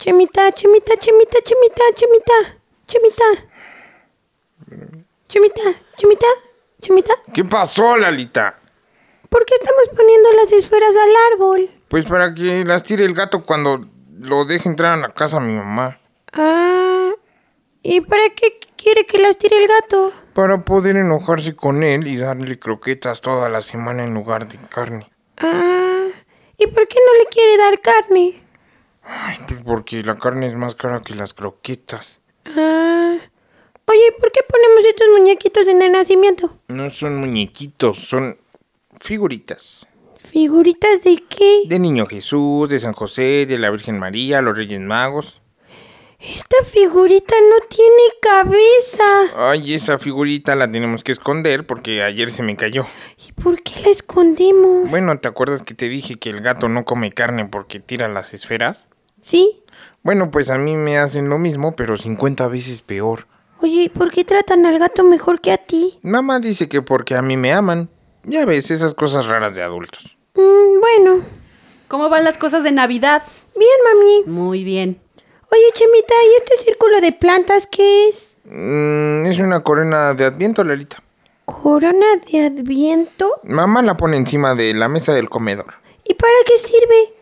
Chemita. Chemita, Chemita, Chemita, Chemita, Chemita, Chemita. Chemita, Chemita. ¿Qué pasó, Lalita? ¿Por qué estamos poniendo las esferas al árbol? Pues para que las tire el gato cuando lo deje entrar a la casa mi mamá. Ah. ¿Y para qué quiere que las tire el gato? Para poder enojarse con él y darle croquetas toda la semana en lugar de carne. Ah. ¿Y por qué no le quiere dar carne? Ay, pues porque la carne es más cara que las croquetas. Ah. Oye, ¿por qué ponemos estos muñequitos en el nacimiento? No son muñequitos, son figuritas. ¿Figuritas de qué? De Niño Jesús, de San José, de la Virgen María, los Reyes Magos. Esta figurita no tiene cabeza. Ay, esa figurita la tenemos que esconder porque ayer se me cayó. ¿Y por qué la escondemos? Bueno, ¿te acuerdas que te dije que el gato no come carne porque tira las esferas? ¿Sí? Bueno, pues a mí me hacen lo mismo, pero 50 veces peor. Oye, ¿por qué tratan al gato mejor que a ti? Mamá dice que porque a mí me aman. Ya ves, esas cosas raras de adultos. Mm, bueno. ¿Cómo van las cosas de Navidad? Bien, mami. Muy bien. Oye, Chemita, ¿y este círculo de plantas qué es? Mm, es una corona de adviento, Lalita. ¿Corona de adviento? Mamá la pone encima de la mesa del comedor. ¿Y para qué sirve?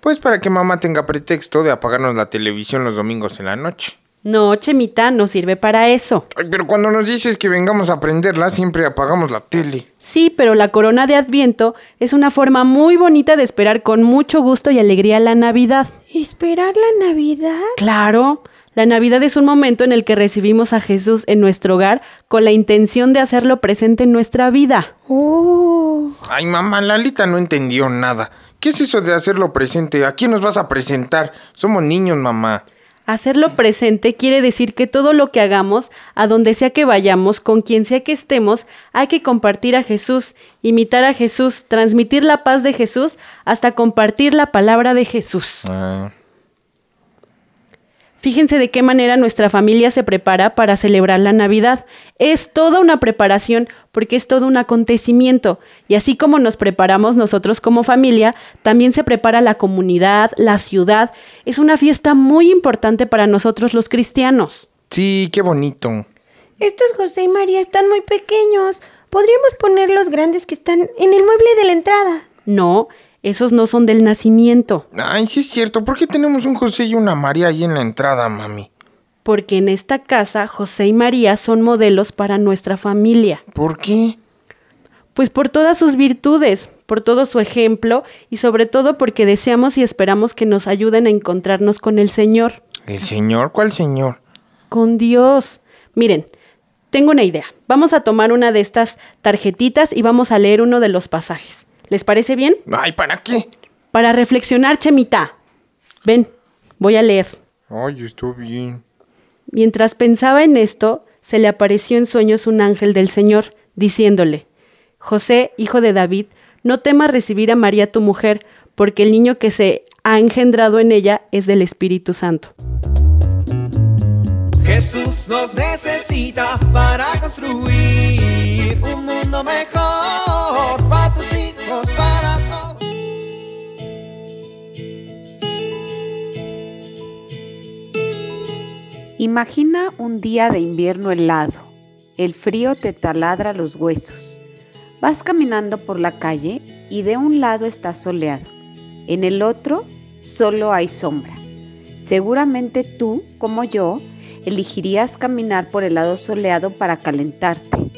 Pues para que mamá tenga pretexto de apagarnos la televisión los domingos en la noche. No, Chemita, no sirve para eso. Ay, pero cuando nos dices que vengamos a prenderla, siempre apagamos la tele. Sí, pero la corona de Adviento es una forma muy bonita de esperar con mucho gusto y alegría la Navidad. ¿Esperar la Navidad? Claro, la Navidad es un momento en el que recibimos a Jesús en nuestro hogar con la intención de hacerlo presente en nuestra vida. Oh. Ay, mamá, Lalita no entendió nada. ¿Qué es eso de hacerlo presente? ¿A quién nos vas a presentar? Somos niños, mamá. Hacerlo presente quiere decir que todo lo que hagamos, a donde sea que vayamos, con quien sea que estemos, hay que compartir a Jesús, imitar a Jesús, transmitir la paz de Jesús, hasta compartir la palabra de Jesús. Ah, Fíjense de qué manera nuestra familia se prepara para celebrar la Navidad. Es toda una preparación porque es todo un acontecimiento. Y así como nos preparamos nosotros como familia, también se prepara la comunidad, la ciudad. Es una fiesta muy importante para nosotros los cristianos. sí, qué bonito. Estos José y María están muy pequeños. Podríamos poner los grandes que están en el mueble de la entrada. No, esos no son del nacimiento. Ay, sí es cierto. ¿Por qué tenemos un José y una María ahí en la entrada, mami? Porque en esta casa José y María son modelos para nuestra familia. ¿Por qué? Pues por todas sus virtudes, por todo su ejemplo y sobre todo porque deseamos y esperamos que nos ayuden a encontrarnos con el Señor, ¿El señor? ¿Cuál señor? con Dios. Miren, tengo una idea. Vamos a tomar una de estas tarjetitas y vamos a leer uno de los pasajes. ¿Les parece bien? Ay, ¿para qué? Para reflexionar, Chemita. Ven, voy a leer. Ay, estoy bien. Mientras pensaba en esto, se le apareció en sueños un ángel del Señor, diciéndole, José, hijo de David, no temas recibir a María tu mujer, porque el niño que se ha engendrado en ella es del Espíritu Santo. Jesús nos necesita para construir un mundo mejor Imagina un día de invierno helado. El frío te taladra los huesos. Vas caminando por la calle y de un lado está soleado. En el otro solo hay sombra. Seguramente tú, como yo, elegirías caminar por el lado soleado para calentarte.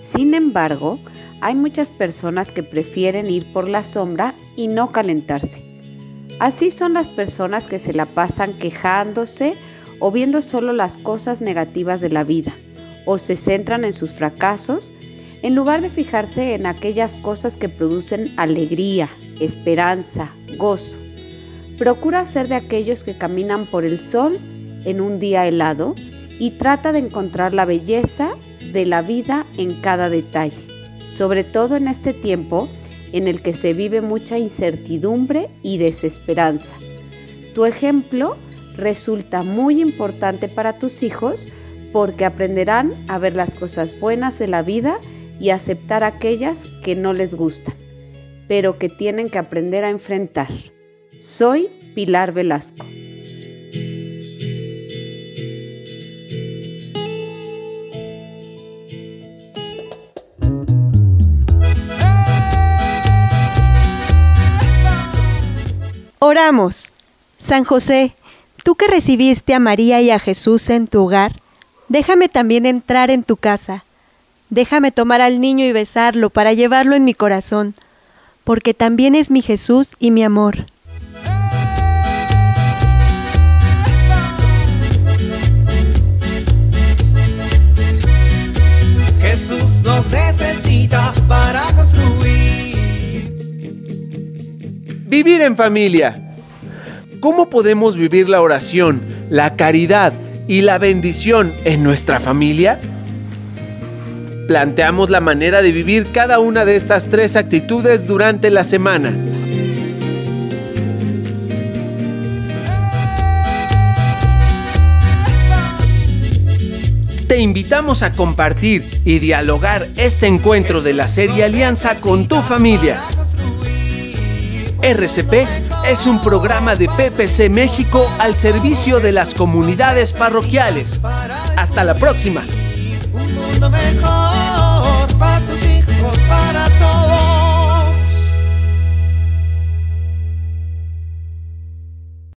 Sin embargo, hay muchas personas que prefieren ir por la sombra y no calentarse. Así son las personas que se la pasan quejándose o viendo solo las cosas negativas de la vida, o se centran en sus fracasos, en lugar de fijarse en aquellas cosas que producen alegría, esperanza, gozo. Procura ser de aquellos que caminan por el sol en un día helado y trata de encontrar la belleza de la vida en cada detalle, sobre todo en este tiempo en el que se vive mucha incertidumbre y desesperanza. Tu ejemplo resulta muy importante para tus hijos porque aprenderán a ver las cosas buenas de la vida y aceptar aquellas que no les gustan, pero que tienen que aprender a enfrentar. Soy Pilar Velasco. Oramos. San José, tú que recibiste a María y a Jesús en tu hogar, déjame también entrar en tu casa. Déjame tomar al niño y besarlo para llevarlo en mi corazón, porque también es mi Jesús y mi amor. Jesús nos necesita para construir. Vivir en familia. ¿Cómo podemos vivir la oración, la caridad y la bendición en nuestra familia? Planteamos la manera de vivir cada una de estas tres actitudes durante la semana. Te invitamos a compartir y dialogar este encuentro de la serie Alianza con tu familia. RCP es un programa de PPC México al servicio de las comunidades parroquiales. Hasta la próxima. Un mundo mejor para tus hijos, para todos.